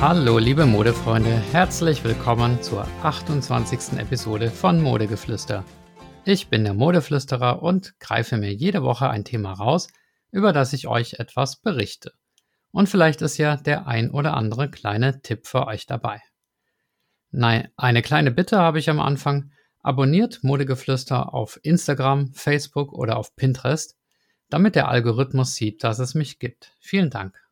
Hallo liebe Modefreunde, herzlich willkommen zur 28. Episode von Modegeflüster. Ich bin der Modeflüsterer und greife mir jede Woche ein Thema raus, über das ich euch etwas berichte. Und vielleicht ist ja der ein oder andere kleine Tipp für euch dabei. Nein, eine kleine Bitte habe ich am Anfang. Abonniert Modegeflüster auf Instagram, Facebook oder auf Pinterest, damit der Algorithmus sieht, dass es mich gibt. Vielen Dank.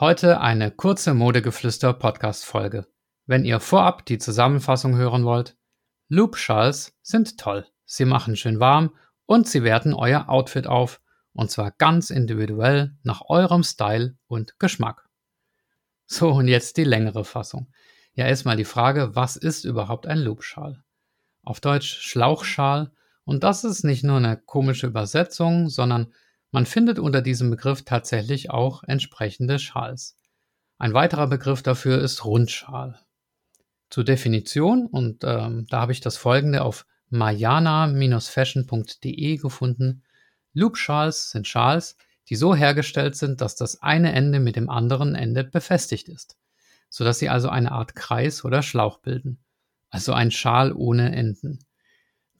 Heute eine kurze Modegeflüster Podcast Folge. Wenn ihr vorab die Zusammenfassung hören wollt, Loop Schals sind toll. Sie machen schön warm und sie werten euer Outfit auf und zwar ganz individuell nach eurem Style und Geschmack. So und jetzt die längere Fassung. Ja, erstmal die Frage, was ist überhaupt ein Loopschal? auf Deutsch Schlauchschal, und das ist nicht nur eine komische Übersetzung, sondern man findet unter diesem Begriff tatsächlich auch entsprechende Schals. Ein weiterer Begriff dafür ist Rundschal. Zur Definition, und ähm, da habe ich das folgende auf mayana-fashion.de gefunden. Loopschals sind Schals, die so hergestellt sind, dass das eine Ende mit dem anderen Ende befestigt ist, sodass sie also eine Art Kreis oder Schlauch bilden also ein Schal ohne Enden.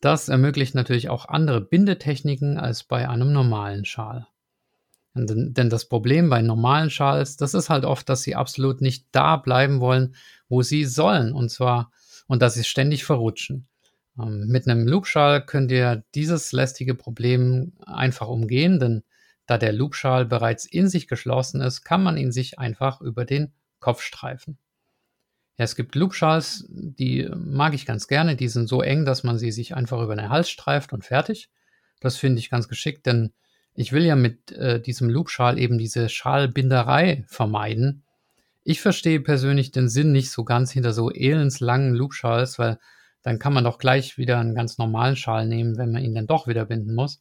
Das ermöglicht natürlich auch andere Bindetechniken als bei einem normalen Schal. Denn das Problem bei normalen Schals, das ist halt oft, dass sie absolut nicht da bleiben wollen, wo sie sollen, und zwar, und dass sie ständig verrutschen. Ähm, mit einem Loopschal könnt ihr dieses lästige Problem einfach umgehen, denn da der Loopschal bereits in sich geschlossen ist, kann man ihn sich einfach über den Kopf streifen. Ja, es gibt Loopschals, die mag ich ganz gerne. Die sind so eng, dass man sie sich einfach über den Hals streift und fertig. Das finde ich ganz geschickt, denn ich will ja mit äh, diesem Loopschal eben diese Schalbinderei vermeiden. Ich verstehe persönlich den Sinn nicht so ganz hinter so elendslangen Loopschals, weil dann kann man doch gleich wieder einen ganz normalen Schal nehmen, wenn man ihn dann doch wieder binden muss.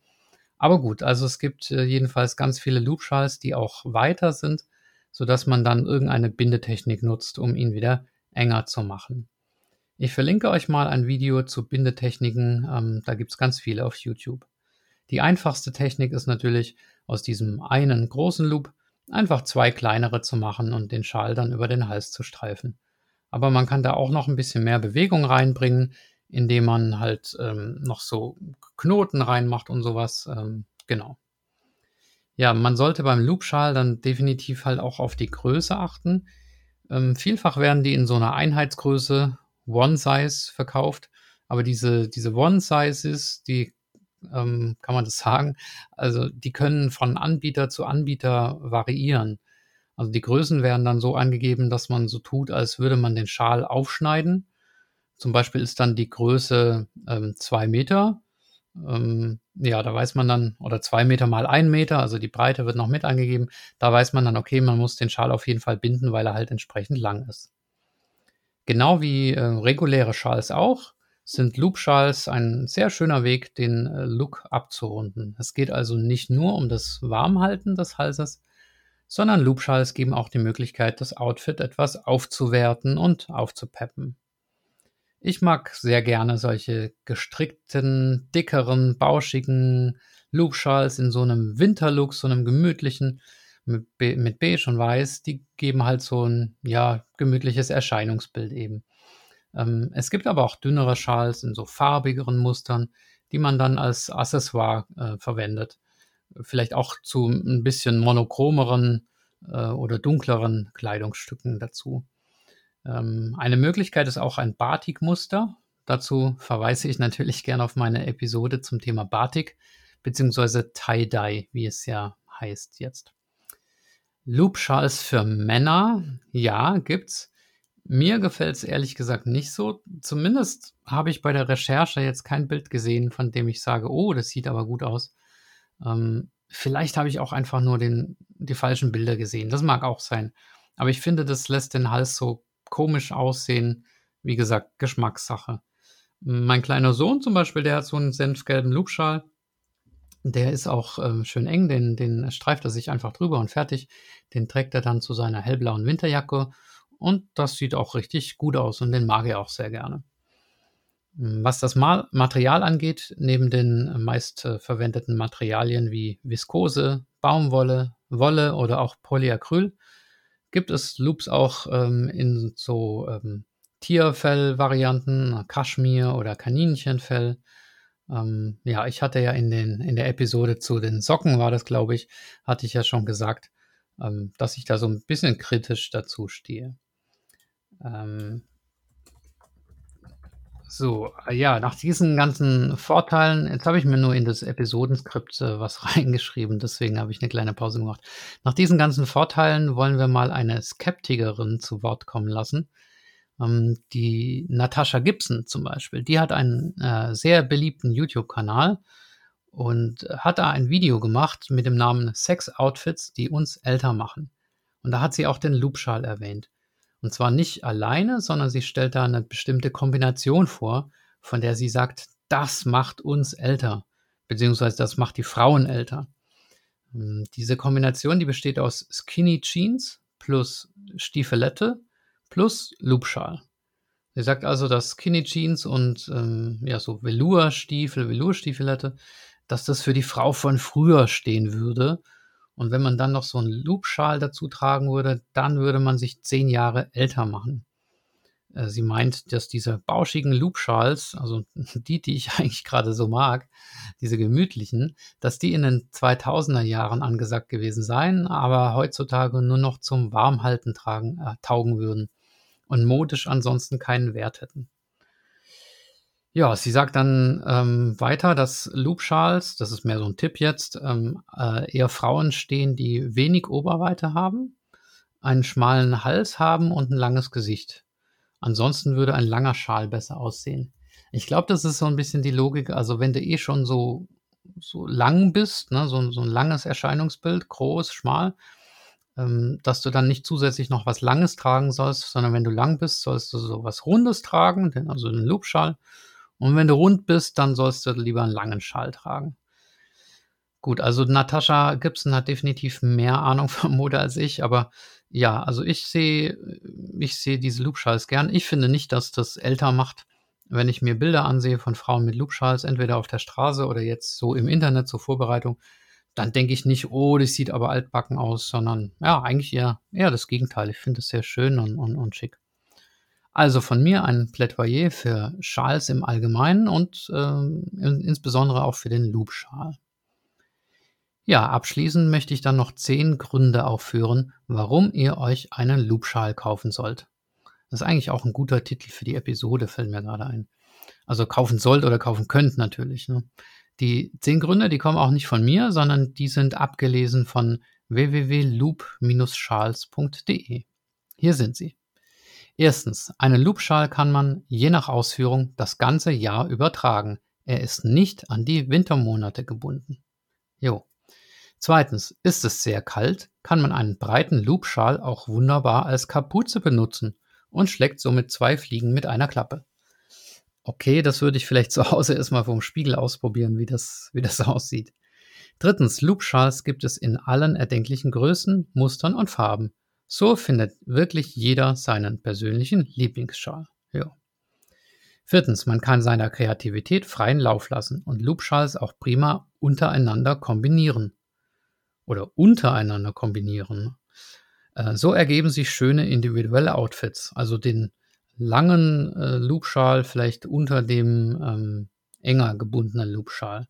Aber gut, also es gibt äh, jedenfalls ganz viele Loopschals, die auch weiter sind, sodass man dann irgendeine Bindetechnik nutzt, um ihn wieder enger zu machen. Ich verlinke euch mal ein Video zu Bindetechniken, ähm, da gibt es ganz viele auf YouTube. Die einfachste Technik ist natürlich, aus diesem einen großen Loop einfach zwei kleinere zu machen und den Schal dann über den Hals zu streifen. Aber man kann da auch noch ein bisschen mehr Bewegung reinbringen, indem man halt ähm, noch so Knoten reinmacht und sowas. Ähm, genau. Ja, man sollte beim Loopschal dann definitiv halt auch auf die Größe achten. Ähm, vielfach werden die in so einer Einheitsgröße One Size verkauft, aber diese, diese One Sizes, die ähm, kann man das sagen, also die können von Anbieter zu Anbieter variieren. Also die Größen werden dann so angegeben, dass man so tut, als würde man den Schal aufschneiden. Zum Beispiel ist dann die Größe ähm, zwei Meter ähm, ja, da weiß man dann, oder zwei Meter mal ein Meter, also die Breite wird noch mit angegeben. Da weiß man dann, okay, man muss den Schal auf jeden Fall binden, weil er halt entsprechend lang ist. Genau wie äh, reguläre Schals auch, sind Loop-Schals ein sehr schöner Weg, den äh, Look abzurunden. Es geht also nicht nur um das Warmhalten des Halses, sondern Loop-Schals geben auch die Möglichkeit, das Outfit etwas aufzuwerten und aufzupeppen. Ich mag sehr gerne solche gestrickten, dickeren, bauschigen Loopschals in so einem Winterlook, so einem gemütlichen, mit, Be mit beige und weiß. Die geben halt so ein, ja, gemütliches Erscheinungsbild eben. Ähm, es gibt aber auch dünnere Schals in so farbigeren Mustern, die man dann als Accessoire äh, verwendet. Vielleicht auch zu ein bisschen monochromeren äh, oder dunkleren Kleidungsstücken dazu. Ähm, eine Möglichkeit ist auch ein Batik-Muster. Dazu verweise ich natürlich gerne auf meine Episode zum Thema Batik beziehungsweise Tie-Dye, wie es ja heißt jetzt. Loop-Schals für Männer, ja, gibt's. Mir gefällt es ehrlich gesagt nicht so. Zumindest habe ich bei der Recherche jetzt kein Bild gesehen, von dem ich sage, oh, das sieht aber gut aus. Ähm, vielleicht habe ich auch einfach nur den, die falschen Bilder gesehen. Das mag auch sein. Aber ich finde, das lässt den Hals so komisch aussehen. Wie gesagt, Geschmackssache. Mein kleiner Sohn zum Beispiel, der hat so einen senfgelben Loopschal. Der ist auch äh, schön eng, den, den streift er sich einfach drüber und fertig. Den trägt er dann zu seiner hellblauen Winterjacke und das sieht auch richtig gut aus und den mag er auch sehr gerne. Was das Material angeht, neben den meist äh, verwendeten Materialien wie Viskose, Baumwolle, Wolle oder auch Polyacryl, gibt es Loops auch ähm, in so ähm, Tierfell-Varianten, Kaschmir oder Kaninchenfell. Ähm, ja, ich hatte ja in, den, in der Episode zu den Socken, war das, glaube ich, hatte ich ja schon gesagt, ähm, dass ich da so ein bisschen kritisch dazu stehe. Ähm, so, ja, nach diesen ganzen Vorteilen, jetzt habe ich mir nur in das Episodenskript äh, was reingeschrieben, deswegen habe ich eine kleine Pause gemacht. Nach diesen ganzen Vorteilen wollen wir mal eine Skeptikerin zu Wort kommen lassen. Ähm, die Natascha Gibson zum Beispiel, die hat einen äh, sehr beliebten YouTube-Kanal und hat da ein Video gemacht mit dem Namen Sex Outfits, die uns älter machen. Und da hat sie auch den Loopschal erwähnt. Und zwar nicht alleine, sondern sie stellt da eine bestimmte Kombination vor, von der sie sagt, das macht uns älter, beziehungsweise das macht die Frauen älter. Ähm, diese Kombination, die besteht aus Skinny Jeans plus Stiefelette plus Loopschal. Sie sagt also, dass Skinny Jeans und ähm, ja, so Velour-Stiefel, Velour-Stiefelette, dass das für die Frau von früher stehen würde und wenn man dann noch so einen Loopschal dazu tragen würde, dann würde man sich zehn Jahre älter machen. Äh, sie meint, dass diese bauschigen Loopschals, also die, die ich eigentlich gerade so mag, diese gemütlichen, dass die in den 2000er Jahren angesagt gewesen seien, aber heutzutage nur noch zum Warmhalten tragen, äh, taugen würden und modisch ansonsten keinen Wert hätten. Ja, sie sagt dann ähm, weiter, dass Loopschals, das ist mehr so ein Tipp jetzt, ähm, äh, eher Frauen stehen, die wenig Oberweite haben, einen schmalen Hals haben und ein langes Gesicht. Ansonsten würde ein langer Schal besser aussehen. Ich glaube, das ist so ein bisschen die Logik. Also wenn du eh schon so, so lang bist, ne, so, so ein langes Erscheinungsbild, groß, schmal, ähm, dass du dann nicht zusätzlich noch was Langes tragen sollst, sondern wenn du lang bist, sollst du so was Rundes tragen, also den Loopschal. Und wenn du rund bist, dann sollst du lieber einen langen Schal tragen. Gut, also Natascha Gibson hat definitiv mehr Ahnung von Mode als ich, aber ja, also ich sehe, ich sehe diese Loopschals gern. Ich finde nicht, dass das älter macht, wenn ich mir Bilder ansehe von Frauen mit Loopschals, entweder auf der Straße oder jetzt so im Internet zur Vorbereitung, dann denke ich nicht, oh, das sieht aber altbacken aus, sondern ja, eigentlich eher, eher das Gegenteil. Ich finde es sehr schön und, und, und schick. Also von mir ein Plädoyer für Schals im Allgemeinen und äh, insbesondere auch für den Loop-Schal. Ja, abschließend möchte ich dann noch zehn Gründe aufführen, warum ihr euch einen Loop-Schal kaufen sollt. Das ist eigentlich auch ein guter Titel für die Episode, fällt mir gerade ein. Also kaufen sollt oder kaufen könnt natürlich. Ne? Die zehn Gründe, die kommen auch nicht von mir, sondern die sind abgelesen von www.loop-schals.de. Hier sind sie. Erstens, einen Loopschal kann man, je nach Ausführung, das ganze Jahr übertragen. Er ist nicht an die Wintermonate gebunden. Jo. Zweitens, ist es sehr kalt, kann man einen breiten Loopschal auch wunderbar als Kapuze benutzen und schlägt somit zwei Fliegen mit einer Klappe. Okay, das würde ich vielleicht zu Hause erstmal vom Spiegel ausprobieren, wie das, wie das aussieht. Drittens, Loopschals gibt es in allen erdenklichen Größen, Mustern und Farben. So findet wirklich jeder seinen persönlichen Lieblingsschal. Ja. Viertens, man kann seiner Kreativität freien Lauf lassen und Loopschals auch prima untereinander kombinieren. Oder untereinander kombinieren. Äh, so ergeben sich schöne individuelle Outfits. Also den langen äh, Loopschal vielleicht unter dem ähm, enger gebundenen Loopschal.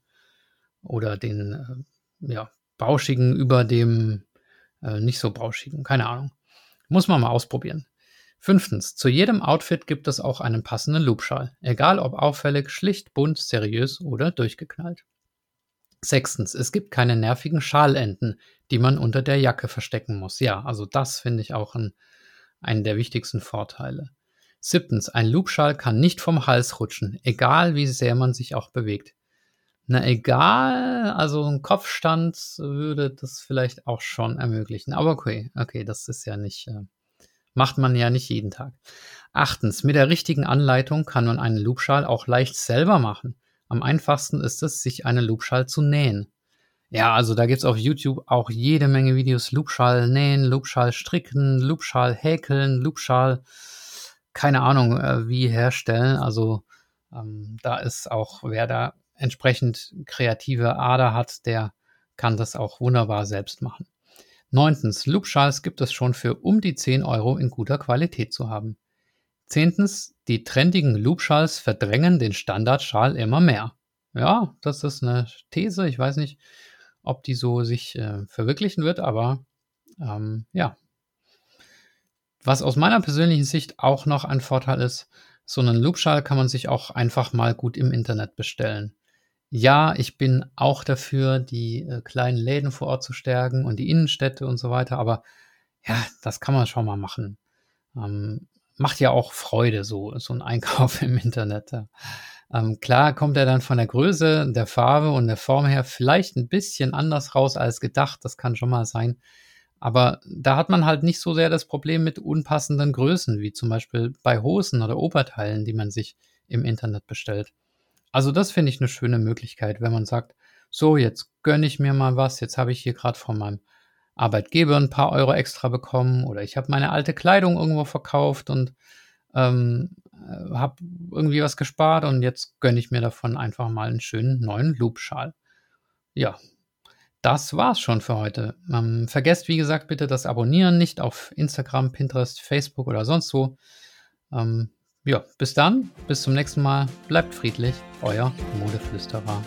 Oder den äh, ja, bauschigen über dem äh, nicht so bauschigen. Keine Ahnung. Muss man mal ausprobieren. Fünftens. Zu jedem Outfit gibt es auch einen passenden Loopschal. Egal ob auffällig, schlicht, bunt, seriös oder durchgeknallt. Sechstens. Es gibt keine nervigen Schalenden, die man unter der Jacke verstecken muss. Ja, also das finde ich auch ein, einen der wichtigsten Vorteile. Siebtens. Ein Loopschal kann nicht vom Hals rutschen, egal wie sehr man sich auch bewegt. Na egal, also ein Kopfstand würde das vielleicht auch schon ermöglichen. Aber okay, okay, das ist ja nicht, äh, macht man ja nicht jeden Tag. Achtens, mit der richtigen Anleitung kann man einen Loopschal auch leicht selber machen. Am einfachsten ist es, sich einen Loopschal zu nähen. Ja, also da gibt's auf YouTube auch jede Menge Videos. Loopschal nähen, Loopschal stricken, Loopschal häkeln, Loopschal, keine Ahnung, äh, wie herstellen. Also ähm, da ist auch, wer da entsprechend kreative Ader hat, der kann das auch wunderbar selbst machen. Neuntens, Loopschals gibt es schon für um die 10 Euro in guter Qualität zu haben. Zehntens, die trendigen Loopschals verdrängen den Standardschal immer mehr. Ja, das ist eine These. Ich weiß nicht, ob die so sich äh, verwirklichen wird, aber ähm, ja. Was aus meiner persönlichen Sicht auch noch ein Vorteil ist, so einen Loopschal kann man sich auch einfach mal gut im Internet bestellen. Ja, ich bin auch dafür, die äh, kleinen Läden vor Ort zu stärken und die Innenstädte und so weiter, aber ja, das kann man schon mal machen. Ähm, macht ja auch Freude, so, so ein Einkauf im Internet. Ähm, klar kommt er dann von der Größe, der Farbe und der Form her vielleicht ein bisschen anders raus als gedacht. Das kann schon mal sein. Aber da hat man halt nicht so sehr das Problem mit unpassenden Größen, wie zum Beispiel bei Hosen oder Oberteilen, die man sich im Internet bestellt. Also das finde ich eine schöne Möglichkeit, wenn man sagt, so, jetzt gönne ich mir mal was, jetzt habe ich hier gerade von meinem Arbeitgeber ein paar Euro extra bekommen oder ich habe meine alte Kleidung irgendwo verkauft und ähm, äh, habe irgendwie was gespart und jetzt gönne ich mir davon einfach mal einen schönen neuen Loopschal. Ja, das war's schon für heute. Ähm, vergesst, wie gesagt, bitte das Abonnieren nicht auf Instagram, Pinterest, Facebook oder sonst wo. Ähm, ja, bis dann, bis zum nächsten Mal. Bleibt friedlich, euer Modeflüsterer.